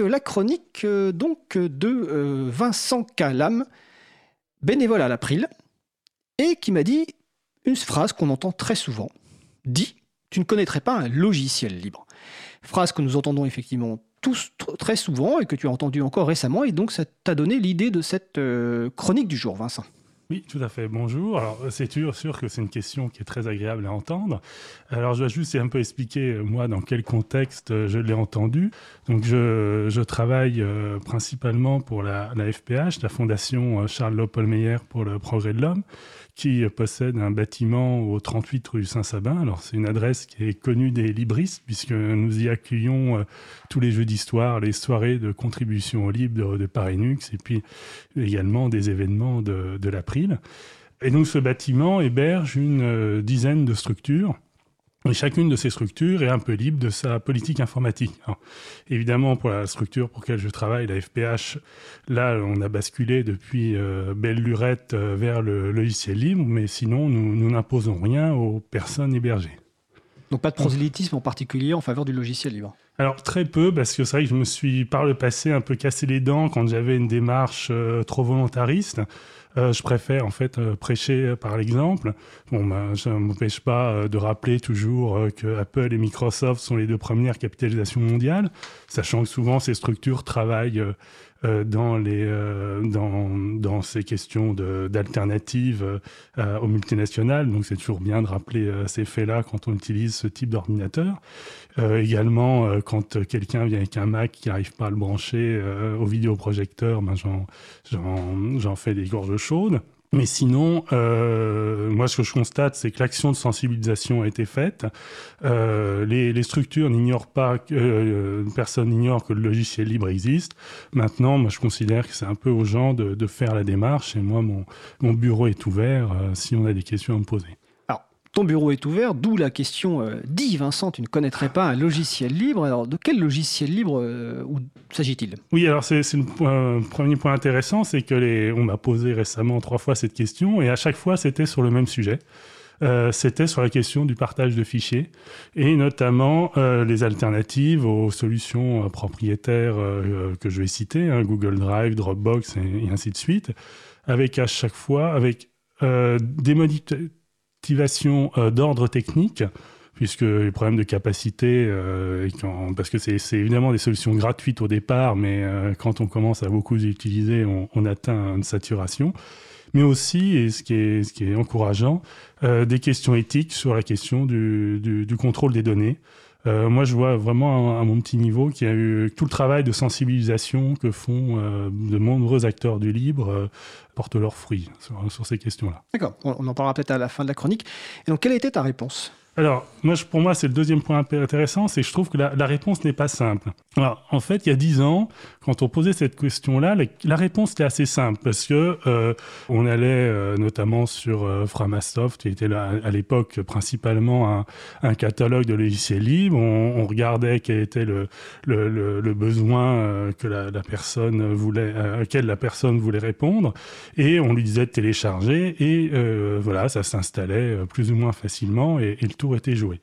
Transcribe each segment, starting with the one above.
la chronique donc de Vincent Calam, bénévole à l'April, et qui m'a dit une phrase qu'on entend très souvent. Dit, tu ne connaîtrais pas un logiciel libre. Phrase que nous entendons effectivement tous très souvent et que tu as entendu encore récemment, et donc ça t'a donné l'idée de cette chronique du jour, Vincent. Oui, tout à fait. Bonjour. Alors, c'est sûr, que c'est une question qui est très agréable à entendre. Alors, je vais juste un peu expliquer, euh, moi, dans quel contexte euh, je l'ai entendu. Donc, je, travaille euh, principalement pour la, la, FPH, la Fondation Charles Meyer pour le progrès de l'homme qui possède un bâtiment au 38 rue Saint-Sabin. Alors, c'est une adresse qui est connue des libristes, puisque nous y accueillons tous les jeux d'histoire, les soirées de contribution au libre de, Paris Nux, et puis également des événements de, de Et donc, ce bâtiment héberge une euh, dizaine de structures et chacune de ces structures est un peu libre de sa politique informatique. évidemment, pour la structure pour laquelle je travaille, la FPH, là, on a basculé depuis euh, belle lurette euh, vers le logiciel libre, mais sinon, nous n'imposons rien aux personnes hébergées. Donc pas de prosélytisme en particulier en faveur du logiciel libre? Alors très peu, parce que c'est vrai que je me suis par le passé un peu cassé les dents quand j'avais une démarche euh, trop volontariste. Euh, je préfère en fait euh, prêcher par l'exemple. Bon, ben, ça ne m'empêche pas euh, de rappeler toujours que Apple et Microsoft sont les deux premières capitalisations mondiales, sachant que souvent ces structures travaillent euh, dans, les, euh, dans, dans, ces questions d'alternatives euh, aux multinationales. Donc c'est toujours bien de rappeler ces faits-là quand on utilise ce type d'ordinateur. également, quand quelqu'un vient avec un Mac qui n'arrive pas à le brancher au vidéoprojecteur, ben j'en fais des gorges chaudes. Mais sinon, euh, moi, ce que je constate, c'est que l'action de sensibilisation a été faite. Euh, les, structures n'ignorent pas, que, euh, personne n'ignore que le logiciel libre existe. Maintenant, moi, je considère que c'est un peu aux gens de, faire la démarche. Et moi, mon, mon bureau est ouvert si on a des questions à me poser ton bureau est ouvert, d'où la question euh, Dis Vincent, tu ne connaîtrais pas un logiciel libre. Alors, de quel logiciel libre euh, s'agit-il? Oui, alors c'est le premier point intéressant, c'est que les, on m'a posé récemment trois fois cette question, et à chaque fois, c'était sur le même sujet. Euh, c'était sur la question du partage de fichiers et notamment les alternatives aux solutions propriétaires que je vais citer, hein, Google Drive, Dropbox et, et, ainsi de suite, avec à chaque fois avec des modifications euh, d'ordre technique, puisque les problèmes de capacité, euh, parce que c'est évidemment des solutions gratuites au départ, mais euh, quand on commence à beaucoup les utiliser, on, atteint une saturation. Mais aussi, et ce qui est, encourageant, des questions éthiques sur la question du contrôle des données. Euh, moi, je vois vraiment à, mon petit niveau qu'il y a eu tout le travail de sensibilisation que font euh, de nombreux acteurs du libre euh, portent leurs fruits sur, sur ces questions-là. D'accord, on en parlera peut-être à la fin de la chronique. Et donc, quelle était ta réponse? Alors, moi, pour moi, c'est le deuxième point intéressant, c'est que je trouve que la, réponse n'est pas simple. Alors, en fait, il y a dix ans, quand on posait cette question-là, la, réponse était assez simple parce que euh, on allait euh, notamment sur euh, Framasoft, qui était à l'époque principalement un, catalogue de logiciels libres. On, regardait quel était le, le, besoin que la, personne voulait, à laquelle la personne voulait répondre, et on lui disait de télécharger, et voilà, ça s'installait plus ou moins facilement, et, et le été joué.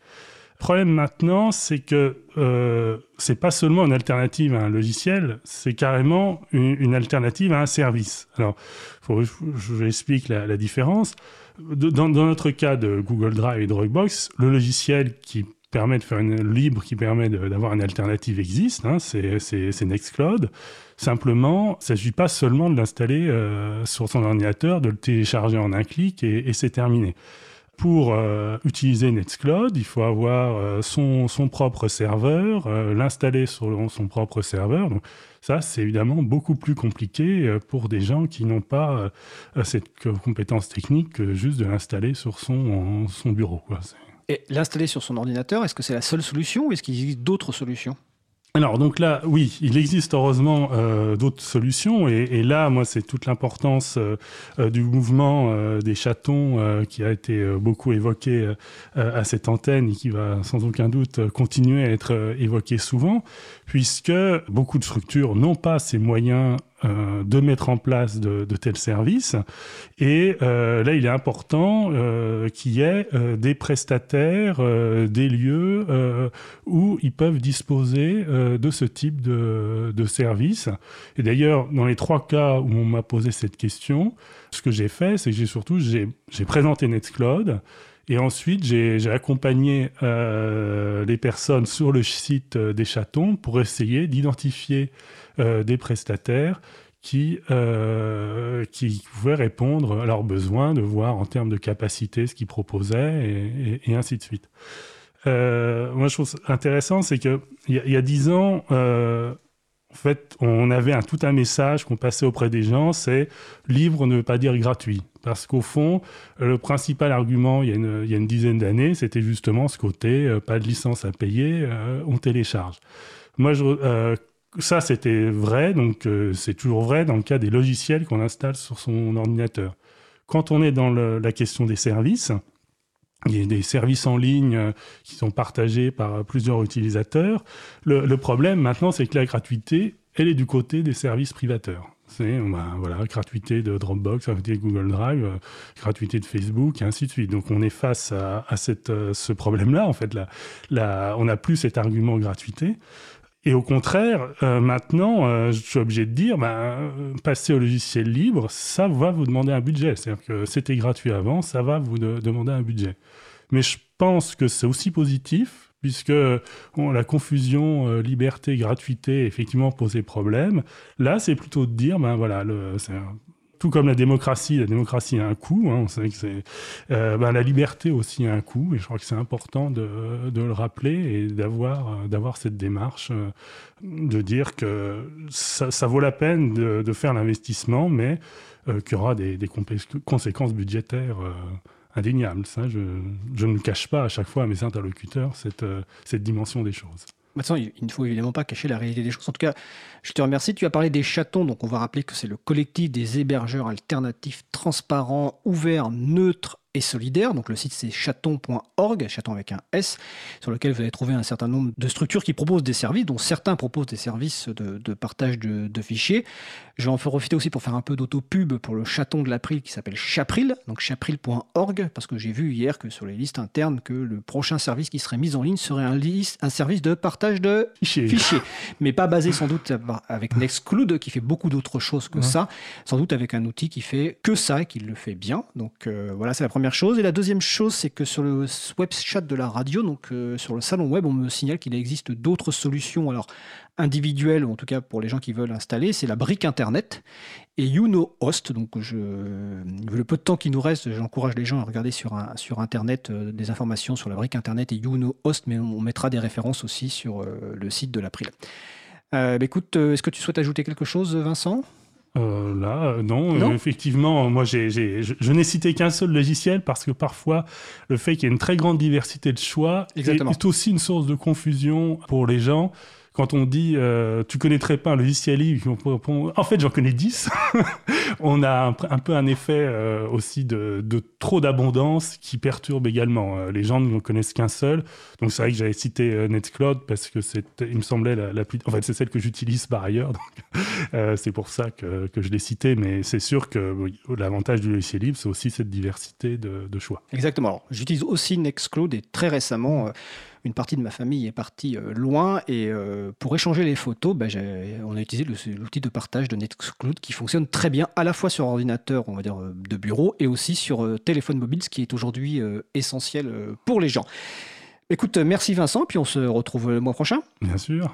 Le problème maintenant, c'est que euh, c'est pas seulement une alternative à un logiciel, c'est carrément une, alternative à un service. Alors, faut, je vous explique la, différence. Dans, notre cas de Google Drive et Dropbox, le logiciel qui permet de faire une libre, qui permet d'avoir une alternative existe, hein, c'est Nextcloud. Simplement, il ne s'agit pas seulement de l'installer euh, sur son ordinateur, de le télécharger en un clic et c'est terminé pour euh, utiliser Nextcloud, il faut avoir euh, son, propre serveur, euh, l'installer sur son propre serveur. Donc, ça, c'est évidemment beaucoup plus compliqué pour des gens qui n'ont pas cette compétence technique que juste de l'installer sur son, bureau. Et l'installer sur son ordinateur, est-ce que c'est la seule solution ou est-ce qu'il existe d'autres solutions? Alors donc là, oui, il existe heureusement euh, d'autres solutions et, là, moi, c'est toute l'importance euh, euh du mouvement des chatons qui a été beaucoup évoqué à cette antenne et qui va sans aucun doute continuer à être évoqué souvent, puisque beaucoup de structures n'ont pas ces moyens euh, de mettre en place de, tels services. Et euh, là, il est important euh, qu'il y ait des prestataires, des lieux où ils peuvent disposer de ce type de, de services. Et d'ailleurs, dans les trois cas où on m'a posé cette question, ce que j'ai fait, c'est que j'ai surtout j'ai présenté Nextcloud. Et ensuite, j'ai accompagné euh, les personnes sur le site euh, des chatons pour essayer d'identifier euh, des prestataires qui, pouvaient répondre à leurs besoins, de voir en termes de capacité ce qu'ils proposaient, et, ainsi de suite. moi, je trouve intéressant, c'est qu'il y, a dix ans, en fait, on avait un, tout un message qu'on passait auprès des gens, c'est libre ne veut pas dire gratuit. Parce qu'au fond, le principal argument, il y a une, dizaine d'années, c'était justement ce côté, euh, pas de licence à payer, euh, on télécharge. Moi, euh, ça, c'était vrai, donc c'est toujours vrai dans le cas des logiciels qu'on installe sur son ordinateur. Quand on est dans la question des services, il y a des services en ligne qui sont partagés par plusieurs utilisateurs. Le, problème maintenant, c'est que la gratuité, elle est du côté des services privateurs. C'est voilà, gratuité de Dropbox, gratuité de Google Drive, euh, gratuité de Facebook, et ainsi de suite. Donc on est face à, euh, ce problème-là. En fait, là, on n'a plus cet argument gratuité. Et au contraire, maintenant, je suis obligé de dire, ben, passer au logiciel libre, ça va vous demander un budget. C'est-à-dire que c'était gratuit avant, ça va vous demander un budget. Mais je pense que c'est aussi positif, puisque la confusion euh, liberté, gratuité, effectivement, posait problème. Là, c'est plutôt de dire, ben voilà, tout comme la démocratie, la démocratie a un coût. Hein, on sait que euh, ben, la liberté aussi a un coût, et je crois que c'est important de, le rappeler et d'avoir d'avoir cette démarche, euh, de dire que ça, vaut la peine de, de faire l'investissement, mais qu'il y aura des, des conséquences budgétaires indéniable. Ça, je, ne cache pas à chaque fois à mes interlocuteurs cette, euh, cette dimension des choses. Maintenant, il ne faut évidemment pas cacher la réalité des choses. En tout cas, je te remercie. Tu as parlé des chatons, donc on va rappeler que c'est le collectif des hébergeurs alternatifs, transparents, ouverts, neutres et solidaire. Donc le site c'est chaton.org, chaton avec un S, sur lequel vous allez trouver un certain nombre de structures qui proposent des services, dont certains proposent des services de, partage de, fichiers. Je vais en profiter aussi pour faire un peu d'auto-pub pour le chaton de l'April qui s'appelle Chapril, donc chapril.org, parce que j'ai vu hier que sur les listes internes que le prochain service qui serait mis en ligne serait un, un service de partage de fichiers, mais pas basé sans doute avec Nextcloud qui fait beaucoup d'autres choses que ça, sans doute avec un outil qui fait que ça et qui le fait bien. Donc euh, voilà, c'est la première chose. Et la deuxième chose, c'est que sur le web chat de la radio, donc euh, sur le salon web, on me signale qu'il existe d'autres solutions, alors individuelles, ou en tout cas pour les gens qui veulent installer, c'est la brique Internet et Youno Host. Donc je, le peu de temps qui nous reste, j'encourage les gens à regarder sur, un, sur Internet euh, des informations sur la brique Internet et Youno Host, mais on mettra des références aussi sur euh, le site de l'April. Bah, écoute, est-ce que tu souhaites ajouter quelque chose, Vincent? Euh, là, euh, non. effectivement, moi, j'ai, je, n'ai cité qu'un seul logiciel parce que parfois, le fait qu'il y ait une très grande diversité de choix est, aussi une source de confusion pour les gens quand on dit euh, tu connaîtrais pas un logiciel libre, en fait j'en connais 10, on a un, peu un effet euh, aussi de, trop d'abondance qui perturbe également. Euh, les gens ne connaissent qu'un seul. Donc c'est vrai que j'avais cité euh, Nextcloud parce que il me semblait la, plus... En fait c'est celle que j'utilise par ailleurs. c'est pour ça que, que je l'ai cité. Mais c'est sûr que l'avantage du logiciel libre, c'est aussi cette diversité de, choix. Exactement. j'utilise aussi Nextcloud et très récemment une partie de ma famille est partie euh, loin et euh, pour échanger les photos, bah, on a utilisé l'outil de partage de Nextcloud qui fonctionne très bien à la fois sur ordinateur, euh, de bureau, et aussi sur téléphone mobile, ce qui est aujourd'hui essentiel pour les gens. Écoute, merci Vincent, puis on se retrouve le mois prochain. Bien sûr.